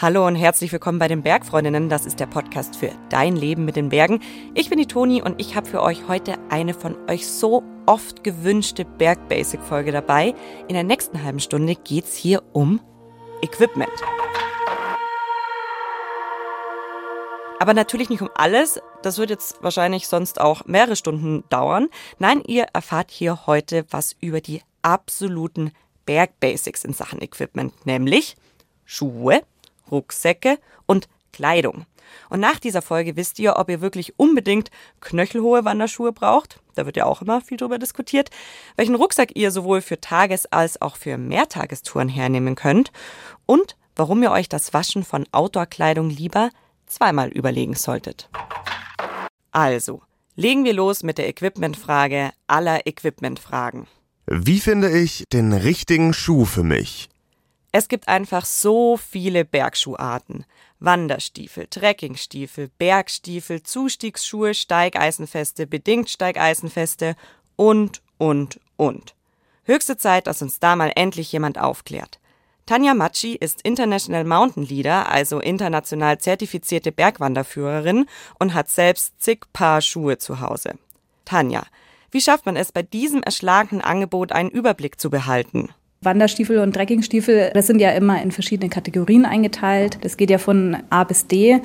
Hallo und herzlich willkommen bei den Bergfreundinnen. Das ist der Podcast für dein Leben mit den Bergen. Ich bin die Toni und ich habe für euch heute eine von euch so oft gewünschte Berg-Basic-Folge dabei. In der nächsten halben Stunde geht es hier um Equipment. Aber natürlich nicht um alles. Das wird jetzt wahrscheinlich sonst auch mehrere Stunden dauern. Nein, ihr erfahrt hier heute was über die absoluten Berg-Basics in Sachen Equipment, nämlich Schuhe, Rucksäcke und Kleidung. Und nach dieser Folge wisst ihr, ob ihr wirklich unbedingt knöchelhohe Wanderschuhe braucht. Da wird ja auch immer viel drüber diskutiert. Welchen Rucksack ihr sowohl für Tages- als auch für Mehrtagestouren hernehmen könnt. Und warum ihr euch das Waschen von Outdoor-Kleidung lieber zweimal überlegen solltet. Also, legen wir los mit der Equipment-Frage aller Equipment-Fragen. Wie finde ich den richtigen Schuh für mich? Es gibt einfach so viele Bergschuharten. Wanderstiefel, Trekkingstiefel, Bergstiefel, Zustiegsschuhe, Steigeisenfeste, bedingt Steigeisenfeste und, und, und. Höchste Zeit, dass uns da mal endlich jemand aufklärt. Tanja Matschi ist International Mountain Leader, also international zertifizierte Bergwanderführerin und hat selbst zig Paar Schuhe zu Hause. Tanja, wie schafft man es bei diesem erschlagenen Angebot einen Überblick zu behalten? Wanderstiefel und Trekkingstiefel, das sind ja immer in verschiedene Kategorien eingeteilt. Das geht ja von A bis D.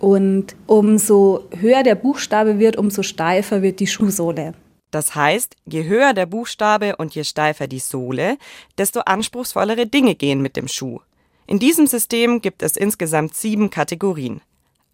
Und umso höher der Buchstabe wird, umso steifer wird die Schuhsohle. Das heißt, je höher der Buchstabe und je steifer die Sohle, desto anspruchsvollere Dinge gehen mit dem Schuh. In diesem System gibt es insgesamt sieben Kategorien.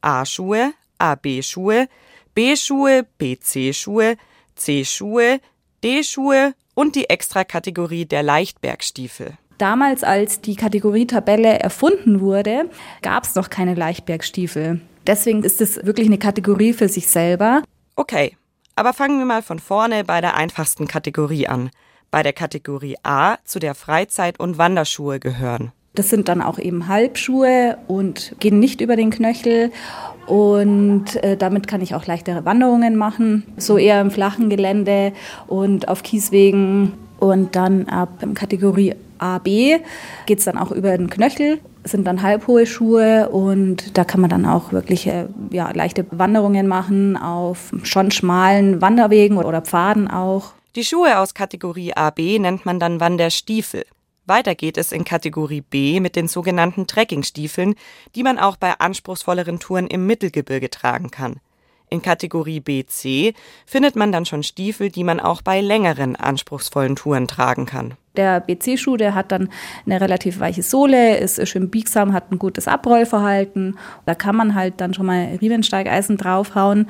A-Schuhe, AB-Schuhe, B-Schuhe, BC-Schuhe, C-Schuhe, D-Schuhe und die Extrakategorie der Leichtbergstiefel. Damals, als die Kategorietabelle erfunden wurde, gab es noch keine Leichtbergstiefel. Deswegen ist es wirklich eine Kategorie für sich selber. Okay, aber fangen wir mal von vorne bei der einfachsten Kategorie an. Bei der Kategorie A, zu der Freizeit- und Wanderschuhe gehören. Das sind dann auch eben Halbschuhe und gehen nicht über den Knöchel. Und äh, damit kann ich auch leichtere Wanderungen machen, so eher im flachen Gelände und auf Kieswegen. Und dann ab Kategorie A, B geht es dann auch über den Knöchel, sind dann halbhohe Schuhe und da kann man dann auch wirklich äh, ja, leichte Wanderungen machen auf schon schmalen Wanderwegen oder Pfaden auch. Die Schuhe aus Kategorie AB nennt man dann Wanderstiefel. Weiter geht es in Kategorie B mit den sogenannten Trekkingstiefeln, die man auch bei anspruchsvolleren Touren im Mittelgebirge tragen kann. In Kategorie BC findet man dann schon Stiefel, die man auch bei längeren anspruchsvollen Touren tragen kann. Der BC-Schuh, der hat dann eine relativ weiche Sohle, ist schön biegsam, hat ein gutes Abrollverhalten. Da kann man halt dann schon mal Riemensteigeisen draufhauen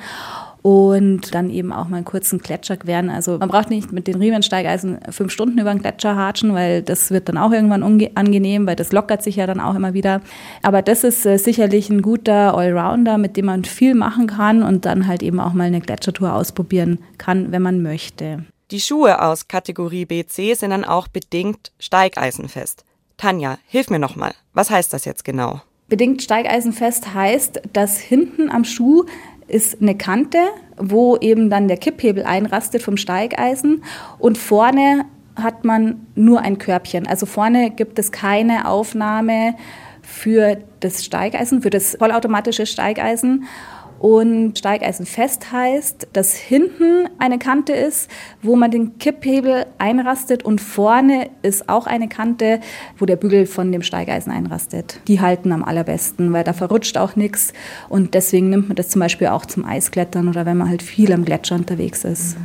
und dann eben auch mal einen kurzen Gletscher queren. Also man braucht nicht mit den Riemensteigeisen fünf Stunden über den Gletscher hatschen, weil das wird dann auch irgendwann unangenehm, weil das lockert sich ja dann auch immer wieder. Aber das ist äh, sicherlich ein guter Allrounder, mit dem man viel machen kann und dann halt eben auch mal eine Gletschertour ausprobieren kann, wenn man möchte. Die Schuhe aus Kategorie BC sind dann auch bedingt steigeisenfest. Tanja, hilf mir nochmal. Was heißt das jetzt genau? Bedingt steigeisenfest heißt, dass hinten am Schuh ist eine Kante, wo eben dann der Kipphebel einrastet vom Steigeisen und vorne hat man nur ein Körbchen. Also vorne gibt es keine Aufnahme für das Steigeisen, für das vollautomatische Steigeisen. Und Steigeisen fest heißt, dass hinten eine Kante ist, wo man den Kipphebel einrastet und vorne ist auch eine Kante, wo der Bügel von dem Steigeisen einrastet. Die halten am allerbesten, weil da verrutscht auch nichts und deswegen nimmt man das zum Beispiel auch zum Eisklettern oder wenn man halt viel am Gletscher unterwegs ist.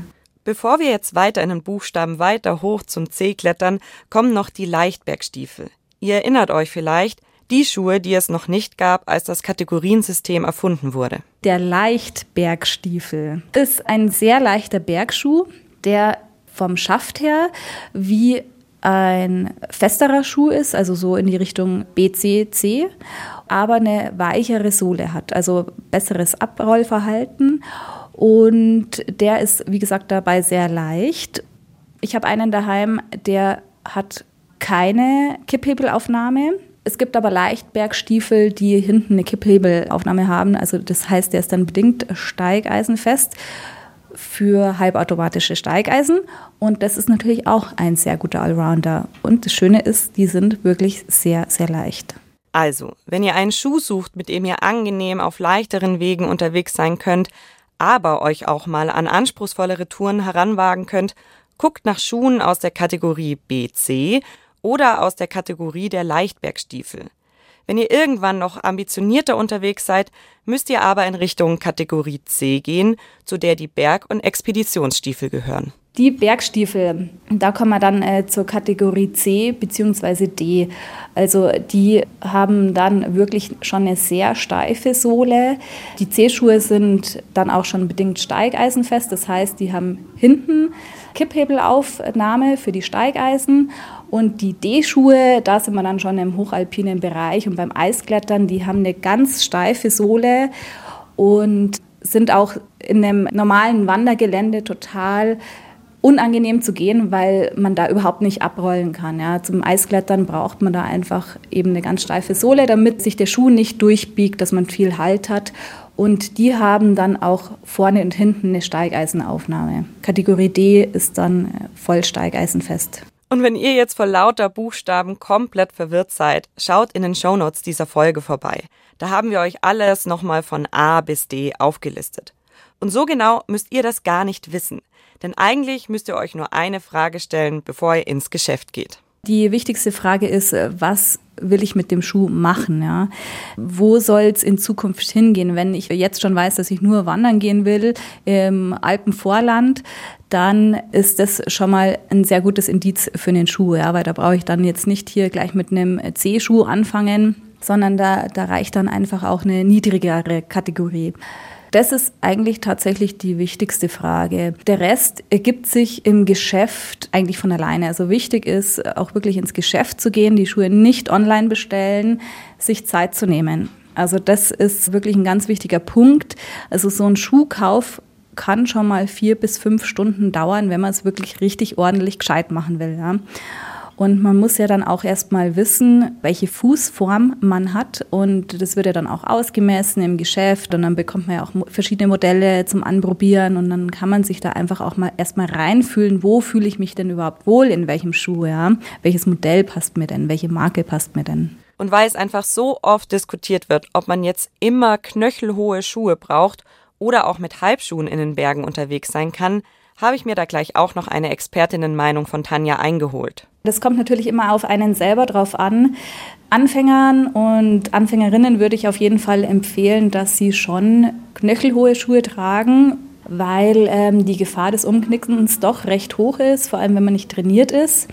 Bevor wir jetzt weiter in den Buchstaben weiter hoch zum C klettern, kommen noch die Leichtbergstiefel. Ihr erinnert euch vielleicht, die Schuhe, die es noch nicht gab, als das Kategoriensystem erfunden wurde. Der Leichtbergstiefel ist ein sehr leichter Bergschuh, der vom Schaft her wie ein festerer Schuh ist, also so in die Richtung BCC, aber eine weichere Sohle hat, also besseres Abrollverhalten. Und der ist, wie gesagt, dabei sehr leicht. Ich habe einen daheim, der hat keine Kipphebelaufnahme. Es gibt aber Leichtbergstiefel, die hinten eine Kipphebelaufnahme haben. Also das heißt, der ist dann bedingt steigeisenfest für halbautomatische Steigeisen. Und das ist natürlich auch ein sehr guter Allrounder. Und das Schöne ist, die sind wirklich sehr, sehr leicht. Also, wenn ihr einen Schuh sucht, mit dem ihr angenehm auf leichteren Wegen unterwegs sein könnt, aber euch auch mal an anspruchsvollere Touren heranwagen könnt, guckt nach Schuhen aus der Kategorie BC oder aus der Kategorie der Leichtbergstiefel. Wenn ihr irgendwann noch ambitionierter unterwegs seid, müsst ihr aber in Richtung Kategorie C gehen, zu der die Berg- und Expeditionsstiefel gehören. Die Bergstiefel, da kommen wir dann äh, zur Kategorie C bzw. D. Also die haben dann wirklich schon eine sehr steife Sohle. Die C-Schuhe sind dann auch schon bedingt steigeisenfest, das heißt, die haben hinten Kipphebelaufnahme für die Steigeisen und die D-Schuhe, da sind wir dann schon im hochalpinen Bereich und beim Eisklettern, die haben eine ganz steife Sohle und sind auch in einem normalen Wandergelände total unangenehm zu gehen, weil man da überhaupt nicht abrollen kann. Ja. Zum Eisklettern braucht man da einfach eben eine ganz steife Sohle, damit sich der Schuh nicht durchbiegt, dass man viel Halt hat. Und die haben dann auch vorne und hinten eine Steigeisenaufnahme. Kategorie D ist dann voll steigeisenfest. Und wenn ihr jetzt vor lauter Buchstaben komplett verwirrt seid, schaut in den Shownotes dieser Folge vorbei. Da haben wir euch alles nochmal von A bis D aufgelistet. Und so genau müsst ihr das gar nicht wissen. Denn eigentlich müsst ihr euch nur eine Frage stellen, bevor ihr ins Geschäft geht. Die wichtigste Frage ist, äh, was will ich mit dem Schuh machen? Ja? Wo soll es in Zukunft hingehen? Wenn ich jetzt schon weiß, dass ich nur wandern gehen will im Alpenvorland, dann ist das schon mal ein sehr gutes Indiz für den Schuh, ja? weil da brauche ich dann jetzt nicht hier gleich mit einem C-Schuh anfangen, sondern da, da reicht dann einfach auch eine niedrigere Kategorie. Das ist eigentlich tatsächlich die wichtigste Frage. Der Rest ergibt sich im Geschäft eigentlich von alleine. Also wichtig ist, auch wirklich ins Geschäft zu gehen, die Schuhe nicht online bestellen, sich Zeit zu nehmen. Also das ist wirklich ein ganz wichtiger Punkt. Also so ein Schuhkauf kann schon mal vier bis fünf Stunden dauern, wenn man es wirklich richtig ordentlich gescheit machen will. Ja. Und man muss ja dann auch erstmal wissen, welche Fußform man hat. Und das wird ja dann auch ausgemessen im Geschäft. Und dann bekommt man ja auch verschiedene Modelle zum Anprobieren. Und dann kann man sich da einfach auch mal erstmal reinfühlen, wo fühle ich mich denn überhaupt wohl, in welchem Schuh, ja? Welches Modell passt mir denn? Welche Marke passt mir denn? Und weil es einfach so oft diskutiert wird, ob man jetzt immer knöchelhohe Schuhe braucht oder auch mit Halbschuhen in den Bergen unterwegs sein kann, habe ich mir da gleich auch noch eine Expertinnenmeinung von Tanja eingeholt. Das kommt natürlich immer auf einen selber drauf an. Anfängern und Anfängerinnen würde ich auf jeden Fall empfehlen, dass sie schon knöchelhohe Schuhe tragen, weil ähm, die Gefahr des Umknickens doch recht hoch ist, vor allem wenn man nicht trainiert ist.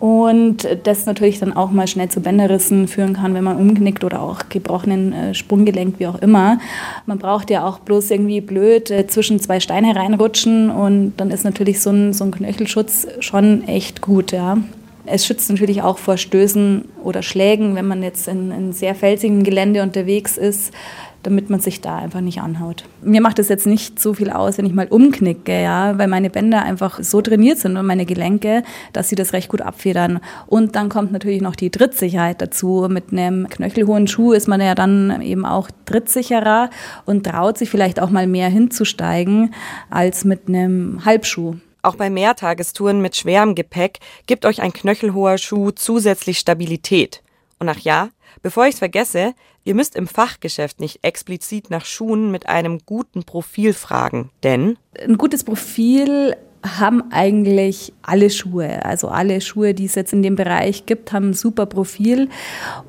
Und das natürlich dann auch mal schnell zu Bänderrissen führen kann, wenn man umknickt oder auch gebrochenen äh, Sprunggelenk, wie auch immer. Man braucht ja auch bloß irgendwie blöd äh, zwischen zwei Steine reinrutschen und dann ist natürlich so ein, so ein Knöchelschutz schon echt gut, ja. Es schützt natürlich auch vor Stößen oder Schlägen, wenn man jetzt in, in sehr felsigem Gelände unterwegs ist, damit man sich da einfach nicht anhaut. Mir macht es jetzt nicht so viel aus, wenn ich mal umknicke, ja, weil meine Bänder einfach so trainiert sind und meine Gelenke, dass sie das recht gut abfedern. Und dann kommt natürlich noch die Trittsicherheit dazu. Mit einem knöchelhohen Schuh ist man ja dann eben auch trittsicherer und traut sich vielleicht auch mal mehr hinzusteigen als mit einem Halbschuh. Auch bei Mehrtagestouren mit schwerem Gepäck gibt euch ein knöchelhoher Schuh zusätzlich Stabilität. Und ach ja, bevor ich es vergesse, ihr müsst im Fachgeschäft nicht explizit nach Schuhen mit einem guten Profil fragen, denn ein gutes Profil haben eigentlich alle Schuhe. Also alle Schuhe, die es jetzt in dem Bereich gibt, haben ein super Profil.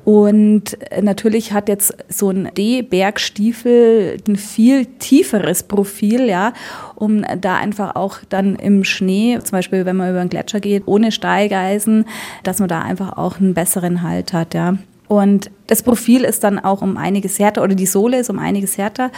Und natürlich hat jetzt so ein D-Bergstiefel ein viel tieferes Profil, ja, um da einfach auch dann im Schnee, zum Beispiel wenn man über einen Gletscher geht, ohne Steigeisen, dass man da einfach auch einen besseren Halt hat, ja. Und das Profil ist dann auch um einiges härter oder die Sohle ist um einiges härter.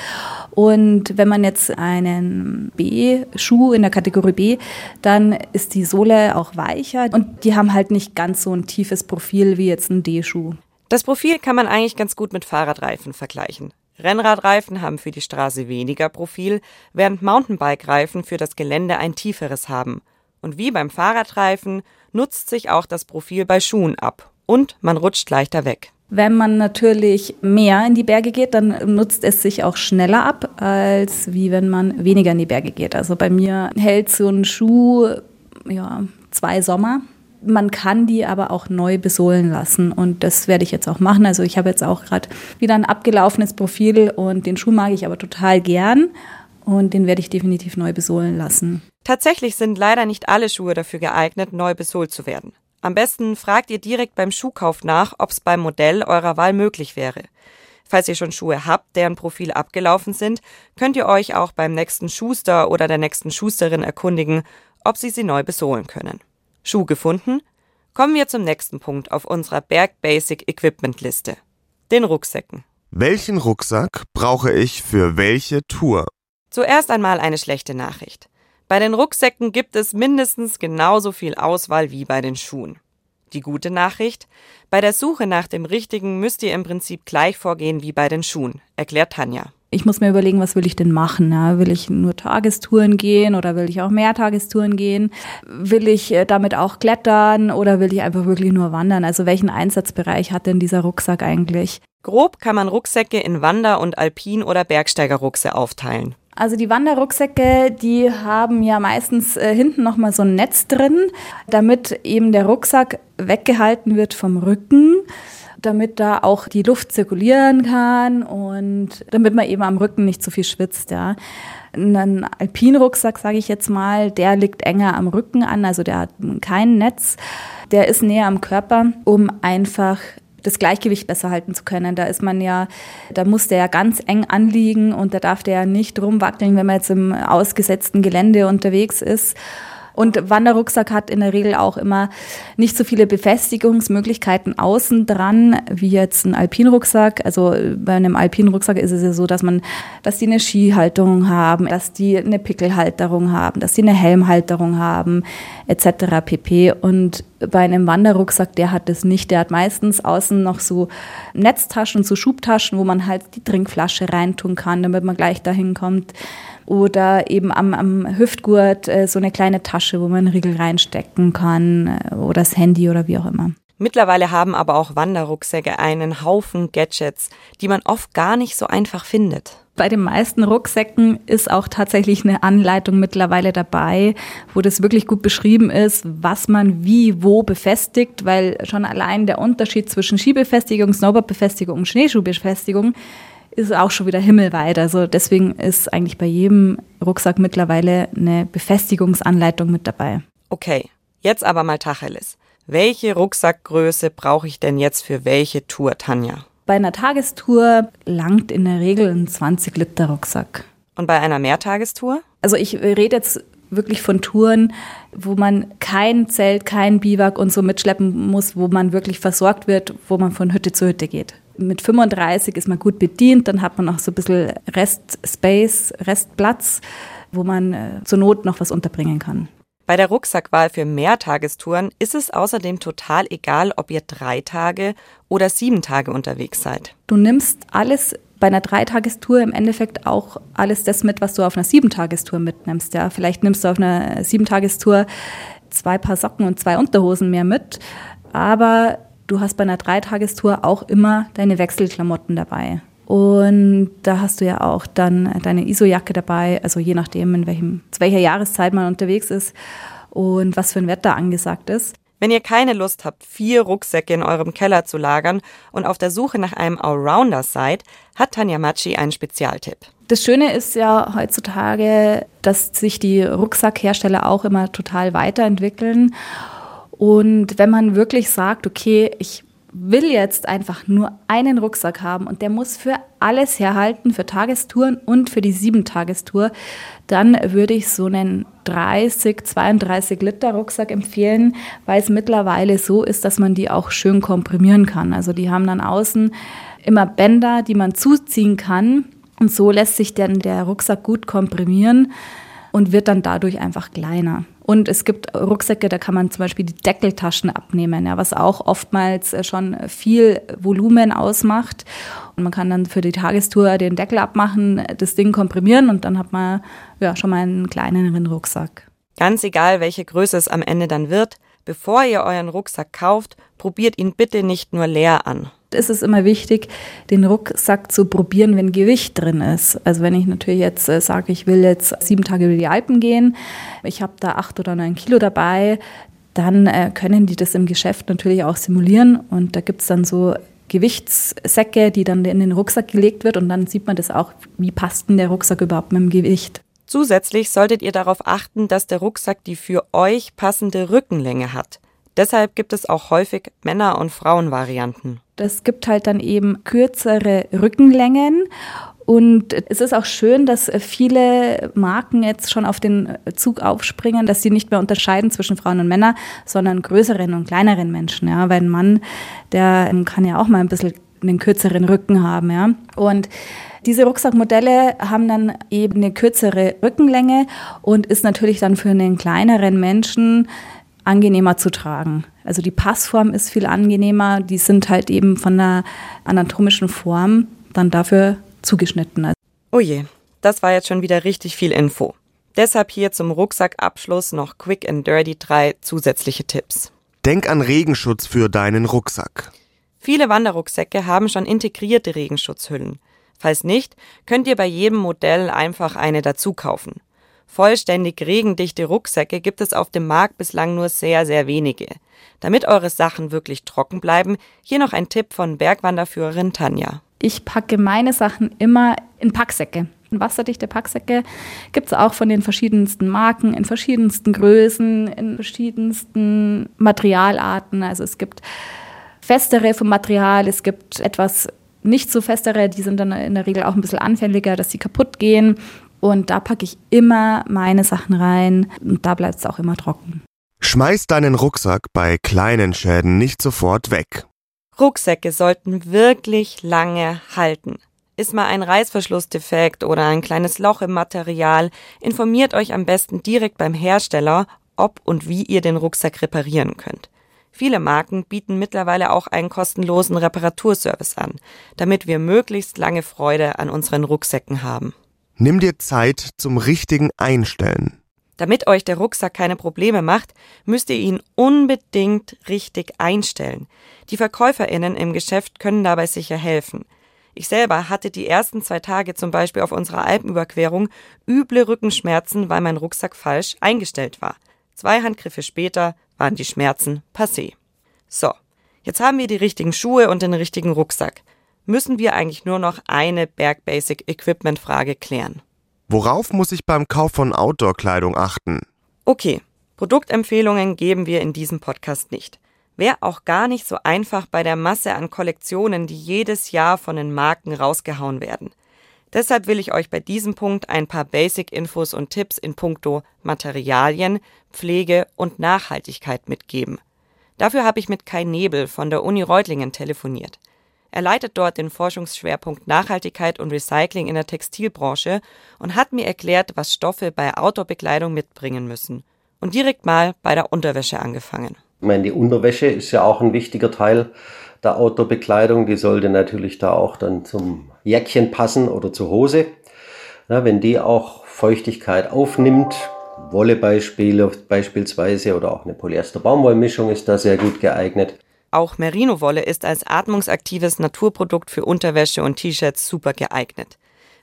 Und wenn man jetzt einen B-Schuh in der Kategorie B, dann ist die Sohle auch weicher und die haben halt nicht ganz so ein tiefes Profil wie jetzt ein D-Schuh. Das Profil kann man eigentlich ganz gut mit Fahrradreifen vergleichen. Rennradreifen haben für die Straße weniger Profil, während Mountainbike-Reifen für das Gelände ein tieferes haben. Und wie beim Fahrradreifen nutzt sich auch das Profil bei Schuhen ab und man rutscht leichter weg. Wenn man natürlich mehr in die Berge geht, dann nutzt es sich auch schneller ab, als wie wenn man weniger in die Berge geht. Also bei mir hält so ein Schuh ja, zwei Sommer. Man kann die aber auch neu besohlen lassen und das werde ich jetzt auch machen. Also ich habe jetzt auch gerade wieder ein abgelaufenes Profil und den Schuh mag ich aber total gern und den werde ich definitiv neu besohlen lassen. Tatsächlich sind leider nicht alle Schuhe dafür geeignet, neu besohlt zu werden. Am besten fragt ihr direkt beim Schuhkauf nach, ob es beim Modell eurer Wahl möglich wäre. Falls ihr schon Schuhe habt, deren Profil abgelaufen sind, könnt ihr euch auch beim nächsten Schuster oder der nächsten Schusterin erkundigen, ob sie sie neu besohlen können. Schuh gefunden? Kommen wir zum nächsten Punkt auf unserer Berg Basic Equipment Liste. Den Rucksäcken. Welchen Rucksack brauche ich für welche Tour? Zuerst einmal eine schlechte Nachricht. Bei den Rucksäcken gibt es mindestens genauso viel Auswahl wie bei den Schuhen. Die gute Nachricht, bei der Suche nach dem Richtigen müsst ihr im Prinzip gleich vorgehen wie bei den Schuhen, erklärt Tanja. Ich muss mir überlegen, was will ich denn machen? Ja? Will ich nur Tagestouren gehen oder will ich auch mehr Tagestouren gehen? Will ich äh, damit auch klettern oder will ich einfach wirklich nur wandern? Also welchen Einsatzbereich hat denn dieser Rucksack eigentlich? Grob kann man Rucksäcke in Wander- und Alpin- oder Bergsteigerruckse aufteilen. Also die Wanderrucksäcke, die haben ja meistens äh, hinten nochmal so ein Netz drin, damit eben der Rucksack weggehalten wird vom Rücken, damit da auch die Luft zirkulieren kann und damit man eben am Rücken nicht zu viel schwitzt, ja. Ein Alpinrucksack, sage ich jetzt mal, der liegt enger am Rücken an, also der hat kein Netz. Der ist näher am Körper, um einfach das Gleichgewicht besser halten zu können. Da ist man ja, da muss der ja ganz eng anliegen und da darf der ja nicht rumwackeln, wenn man jetzt im ausgesetzten Gelände unterwegs ist. Und Wanderrucksack hat in der Regel auch immer nicht so viele Befestigungsmöglichkeiten außen dran wie jetzt ein Alpinrucksack. Also bei einem Alpinrucksack ist es ja so, dass man, dass die eine Skihalterung haben, dass die eine Pickelhalterung haben, dass die eine Helmhalterung haben, etc. pp. Und bei einem Wanderrucksack, der hat das nicht. Der hat meistens außen noch so Netztaschen, so Schubtaschen, wo man halt die Trinkflasche reintun kann, damit man gleich dahin kommt oder eben am, am Hüftgurt äh, so eine kleine Tasche, wo man einen Riegel reinstecken kann äh, oder das Handy oder wie auch immer. Mittlerweile haben aber auch Wanderrucksäcke einen Haufen Gadgets, die man oft gar nicht so einfach findet. Bei den meisten Rucksäcken ist auch tatsächlich eine Anleitung mittlerweile dabei, wo das wirklich gut beschrieben ist, was man wie wo befestigt, weil schon allein der Unterschied zwischen Skibefestigung, Snowboardbefestigung und Schneeschuhbefestigung ist auch schon wieder himmelweit. Also deswegen ist eigentlich bei jedem Rucksack mittlerweile eine Befestigungsanleitung mit dabei. Okay, jetzt aber mal Tacheles. Welche Rucksackgröße brauche ich denn jetzt für welche Tour, Tanja? Bei einer Tagestour langt in der Regel ein 20 Liter Rucksack. Und bei einer Mehrtagestour? Also ich rede jetzt wirklich von Touren, wo man kein Zelt, kein Biwak und so mitschleppen muss, wo man wirklich versorgt wird, wo man von Hütte zu Hütte geht. Mit 35 ist man gut bedient, dann hat man noch so ein bisschen Restspace, Restplatz, wo man äh, zur Not noch was unterbringen kann. Bei der Rucksackwahl für Mehrtagestouren ist es außerdem total egal, ob ihr drei Tage oder sieben Tage unterwegs seid. Du nimmst alles bei einer Dreitagestour im Endeffekt auch alles das mit, was du auf einer Siebentagestour mitnimmst. Ja, vielleicht nimmst du auf einer Siebentagestour zwei Paar Socken und zwei Unterhosen mehr mit, aber du hast bei einer Dreitagestour auch immer deine Wechselklamotten dabei. Und da hast du ja auch dann deine ISO-Jacke dabei, also je nachdem, in welchem, zu welcher Jahreszeit man unterwegs ist und was für ein Wetter angesagt ist. Wenn ihr keine Lust habt, vier Rucksäcke in eurem Keller zu lagern und auf der Suche nach einem Allrounder seid, hat Tanja Matschi einen Spezialtipp. Das Schöne ist ja heutzutage, dass sich die Rucksackhersteller auch immer total weiterentwickeln. Und wenn man wirklich sagt, okay, ich will jetzt einfach nur einen Rucksack haben und der muss für alles herhalten, für Tagestouren und für die Sieben-Tagestour, dann würde ich so einen 30, 32 Liter Rucksack empfehlen, weil es mittlerweile so ist, dass man die auch schön komprimieren kann. Also die haben dann außen immer Bänder, die man zuziehen kann und so lässt sich dann der Rucksack gut komprimieren und wird dann dadurch einfach kleiner. Und es gibt Rucksäcke, da kann man zum Beispiel die Deckeltaschen abnehmen, ja, was auch oftmals äh, schon viel Volumen ausmacht. Und man kann dann für die Tagestour den Deckel abmachen, das Ding komprimieren und dann hat man ja schon mal einen kleineren Rucksack. Ganz egal, welche Größe es am Ende dann wird, bevor ihr euren Rucksack kauft, probiert ihn bitte nicht nur leer an ist es immer wichtig, den Rucksack zu probieren, wenn Gewicht drin ist. Also wenn ich natürlich jetzt äh, sage, ich will jetzt sieben Tage über die Alpen gehen, ich habe da acht oder neun Kilo dabei, dann äh, können die das im Geschäft natürlich auch simulieren. Und da gibt es dann so Gewichtssäcke, die dann in den Rucksack gelegt wird und dann sieht man das auch, wie passt denn der Rucksack überhaupt mit dem Gewicht. Zusätzlich solltet ihr darauf achten, dass der Rucksack die für euch passende Rückenlänge hat. Deshalb gibt es auch häufig Männer- und Frauenvarianten. Das gibt halt dann eben kürzere Rückenlängen und es ist auch schön, dass viele Marken jetzt schon auf den Zug aufspringen, dass sie nicht mehr unterscheiden zwischen Frauen und Männern, sondern größeren und kleineren Menschen. Ja, weil ein Mann, der kann ja auch mal ein bisschen einen kürzeren Rücken haben. Ja. Und diese Rucksackmodelle haben dann eben eine kürzere Rückenlänge und ist natürlich dann für einen kleineren Menschen angenehmer zu tragen. Also die Passform ist viel angenehmer, die sind halt eben von der anatomischen Form dann dafür zugeschnitten. Oh je, das war jetzt schon wieder richtig viel Info. Deshalb hier zum Rucksackabschluss noch Quick and Dirty drei zusätzliche Tipps. Denk an Regenschutz für deinen Rucksack. Viele Wanderrucksäcke haben schon integrierte Regenschutzhüllen. Falls nicht, könnt ihr bei jedem Modell einfach eine dazu kaufen. Vollständig regendichte Rucksäcke gibt es auf dem Markt bislang nur sehr, sehr wenige. Damit eure Sachen wirklich trocken bleiben, hier noch ein Tipp von Bergwanderführerin Tanja. Ich packe meine Sachen immer in Packsäcke. Wasserdichte Packsäcke gibt es auch von den verschiedensten Marken, in verschiedensten Größen, in verschiedensten Materialarten. Also es gibt festere vom Material, es gibt etwas nicht so festere, die sind dann in der Regel auch ein bisschen anfälliger, dass sie kaputt gehen. Und da packe ich immer meine Sachen rein und da bleibt es auch immer trocken. Schmeiß deinen Rucksack bei kleinen Schäden nicht sofort weg. Rucksäcke sollten wirklich lange halten. Ist mal ein Reißverschluss defekt oder ein kleines Loch im Material, informiert euch am besten direkt beim Hersteller, ob und wie ihr den Rucksack reparieren könnt. Viele Marken bieten mittlerweile auch einen kostenlosen Reparaturservice an, damit wir möglichst lange Freude an unseren Rucksäcken haben. Nimm dir Zeit zum richtigen Einstellen. Damit euch der Rucksack keine Probleme macht, müsst ihr ihn unbedingt richtig einstellen. Die Verkäuferinnen im Geschäft können dabei sicher helfen. Ich selber hatte die ersten zwei Tage zum Beispiel auf unserer Alpenüberquerung üble Rückenschmerzen, weil mein Rucksack falsch eingestellt war. Zwei Handgriffe später waren die Schmerzen passé. So, jetzt haben wir die richtigen Schuhe und den richtigen Rucksack müssen wir eigentlich nur noch eine Bergbasic Equipment Frage klären. Worauf muss ich beim Kauf von Outdoor-Kleidung achten? Okay, Produktempfehlungen geben wir in diesem Podcast nicht. Wäre auch gar nicht so einfach bei der Masse an Kollektionen, die jedes Jahr von den Marken rausgehauen werden. Deshalb will ich euch bei diesem Punkt ein paar Basic-Infos und Tipps in puncto Materialien, Pflege und Nachhaltigkeit mitgeben. Dafür habe ich mit Kai Nebel von der Uni Reutlingen telefoniert. Er leitet dort den Forschungsschwerpunkt Nachhaltigkeit und Recycling in der Textilbranche und hat mir erklärt, was Stoffe bei Outdoor-Bekleidung mitbringen müssen. Und direkt mal bei der Unterwäsche angefangen. Ich meine, die Unterwäsche ist ja auch ein wichtiger Teil der Outdoor-Bekleidung. Die sollte natürlich da auch dann zum Jäckchen passen oder zur Hose. Ja, wenn die auch Feuchtigkeit aufnimmt, Wolle beispielsweise oder auch eine Polyester-Baumwollmischung ist da sehr gut geeignet. Auch Merino-Wolle ist als atmungsaktives Naturprodukt für Unterwäsche und T-Shirts super geeignet.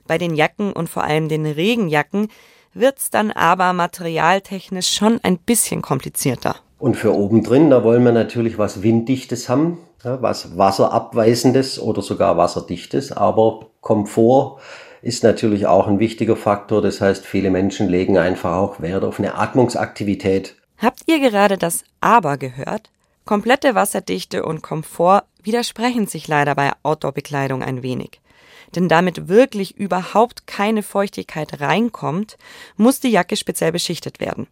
Bei den Jacken und vor allem den Regenjacken wird's dann aber materialtechnisch schon ein bisschen komplizierter. Und für obendrin, da wollen wir natürlich was Winddichtes haben, was Wasserabweisendes oder sogar Wasserdichtes. Aber Komfort ist natürlich auch ein wichtiger Faktor. Das heißt, viele Menschen legen einfach auch Wert auf eine Atmungsaktivität. Habt ihr gerade das Aber gehört? Komplette Wasserdichte und Komfort widersprechen sich leider bei Outdoor-Bekleidung ein wenig. Denn damit wirklich überhaupt keine Feuchtigkeit reinkommt, muss die Jacke speziell beschichtet werden.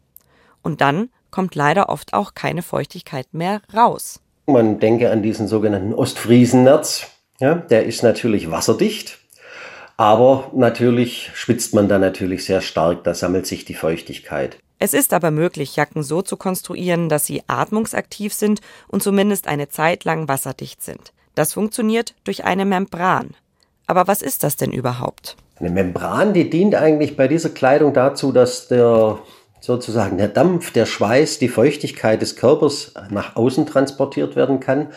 Und dann kommt leider oft auch keine Feuchtigkeit mehr raus. Man denke an diesen sogenannten Ostfriesennerz. Ja, der ist natürlich wasserdicht, aber natürlich schwitzt man da natürlich sehr stark, da sammelt sich die Feuchtigkeit. Es ist aber möglich, Jacken so zu konstruieren, dass sie atmungsaktiv sind und zumindest eine Zeit lang wasserdicht sind. Das funktioniert durch eine Membran. Aber was ist das denn überhaupt? Eine Membran, die dient eigentlich bei dieser Kleidung dazu, dass der sozusagen der Dampf, der Schweiß, die Feuchtigkeit des Körpers nach außen transportiert werden kann,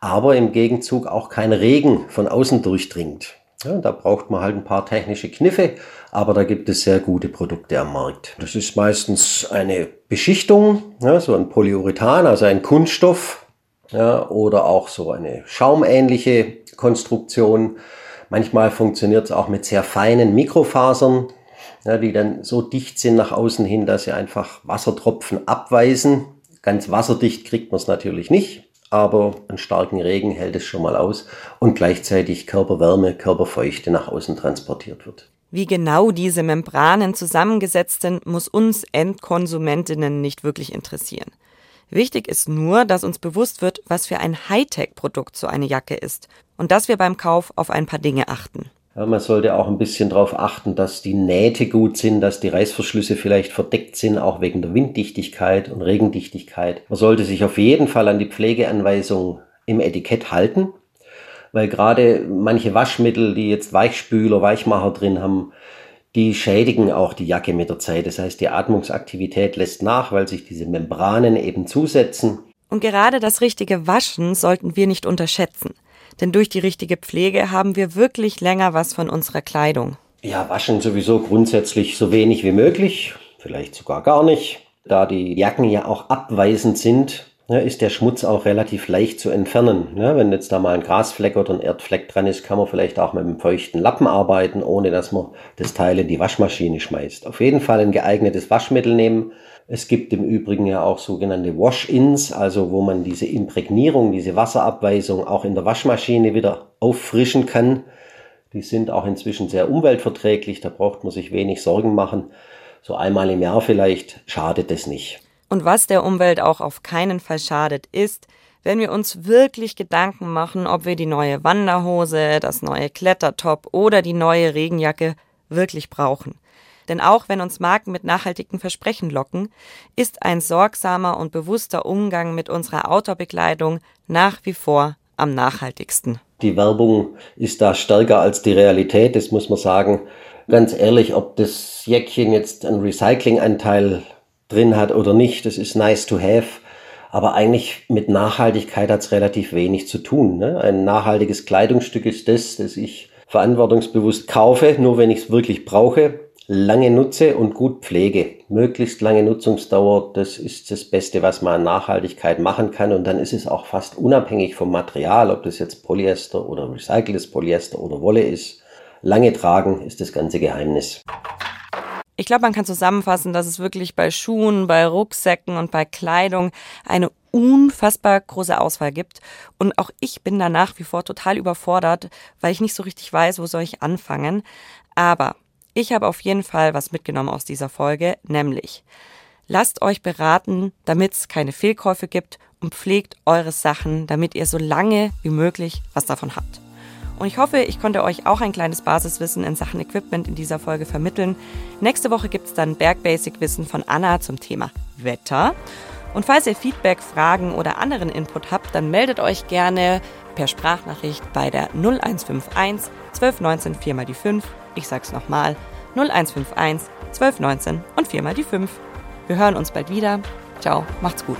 aber im Gegenzug auch kein Regen von außen durchdringt. Ja, da braucht man halt ein paar technische Kniffe, aber da gibt es sehr gute Produkte am Markt. Das ist meistens eine Beschichtung, ja, so ein Polyurethan, also ein Kunststoff, ja, oder auch so eine schaumähnliche Konstruktion. Manchmal funktioniert es auch mit sehr feinen Mikrofasern, ja, die dann so dicht sind nach außen hin, dass sie einfach Wassertropfen abweisen. Ganz wasserdicht kriegt man es natürlich nicht, aber einen starken Regen hält es schon mal aus und gleichzeitig Körperwärme, Körperfeuchte nach außen transportiert wird. Wie genau diese Membranen zusammengesetzt sind, muss uns Endkonsumentinnen nicht wirklich interessieren. Wichtig ist nur, dass uns bewusst wird, was für ein Hightech-Produkt so eine Jacke ist und dass wir beim Kauf auf ein paar Dinge achten. Ja, man sollte auch ein bisschen darauf achten, dass die Nähte gut sind, dass die Reißverschlüsse vielleicht verdeckt sind, auch wegen der Winddichtigkeit und Regendichtigkeit. Man sollte sich auf jeden Fall an die Pflegeanweisung im Etikett halten, weil gerade manche Waschmittel, die jetzt Weichspüler, Weichmacher drin haben, die schädigen auch die Jacke mit der Zeit. Das heißt, die Atmungsaktivität lässt nach, weil sich diese Membranen eben zusetzen. Und gerade das richtige Waschen sollten wir nicht unterschätzen. Denn durch die richtige Pflege haben wir wirklich länger was von unserer Kleidung. Ja, waschen sowieso grundsätzlich so wenig wie möglich, vielleicht sogar gar nicht. Da die Jacken ja auch abweisend sind, ja, ist der Schmutz auch relativ leicht zu entfernen. Ja, wenn jetzt da mal ein Grasfleck oder ein Erdfleck dran ist, kann man vielleicht auch mit einem feuchten Lappen arbeiten, ohne dass man das Teil in die Waschmaschine schmeißt. Auf jeden Fall ein geeignetes Waschmittel nehmen, es gibt im Übrigen ja auch sogenannte Wash-ins, also wo man diese Imprägnierung, diese Wasserabweisung auch in der Waschmaschine wieder auffrischen kann. Die sind auch inzwischen sehr umweltverträglich, da braucht man sich wenig Sorgen machen. So einmal im Jahr vielleicht schadet es nicht. Und was der Umwelt auch auf keinen Fall schadet, ist, wenn wir uns wirklich Gedanken machen, ob wir die neue Wanderhose, das neue Klettertop oder die neue Regenjacke wirklich brauchen. Denn auch wenn uns Marken mit nachhaltigen Versprechen locken, ist ein sorgsamer und bewusster Umgang mit unserer Outdoor-Bekleidung nach wie vor am nachhaltigsten. Die Werbung ist da stärker als die Realität, das muss man sagen. Ganz ehrlich, ob das Jäckchen jetzt einen Recyclinganteil drin hat oder nicht, das ist nice to have. Aber eigentlich mit Nachhaltigkeit hat es relativ wenig zu tun. Ne? Ein nachhaltiges Kleidungsstück ist das, das ich verantwortungsbewusst kaufe, nur wenn ich es wirklich brauche lange nutze und gut pflege. Möglichst lange Nutzungsdauer, das ist das Beste, was man an Nachhaltigkeit machen kann. Und dann ist es auch fast unabhängig vom Material, ob das jetzt Polyester oder recyceltes Polyester oder Wolle ist. Lange tragen ist das ganze Geheimnis. Ich glaube, man kann zusammenfassen, dass es wirklich bei Schuhen, bei Rucksäcken und bei Kleidung eine unfassbar große Auswahl gibt. Und auch ich bin da nach wie vor total überfordert, weil ich nicht so richtig weiß, wo soll ich anfangen. Aber ich habe auf jeden Fall was mitgenommen aus dieser Folge, nämlich lasst euch beraten, damit es keine Fehlkäufe gibt und pflegt eure Sachen, damit ihr so lange wie möglich was davon habt. Und ich hoffe, ich konnte euch auch ein kleines Basiswissen in Sachen Equipment in dieser Folge vermitteln. Nächste Woche gibt es dann Bergbasic-Wissen von Anna zum Thema Wetter. Und falls ihr Feedback, Fragen oder anderen Input habt, dann meldet euch gerne per Sprachnachricht bei der 0151 1219 4 mal die 5 ich sag's nochmal, 0151 1219 und 4 mal die 5. Wir hören uns bald wieder. Ciao, macht's gut.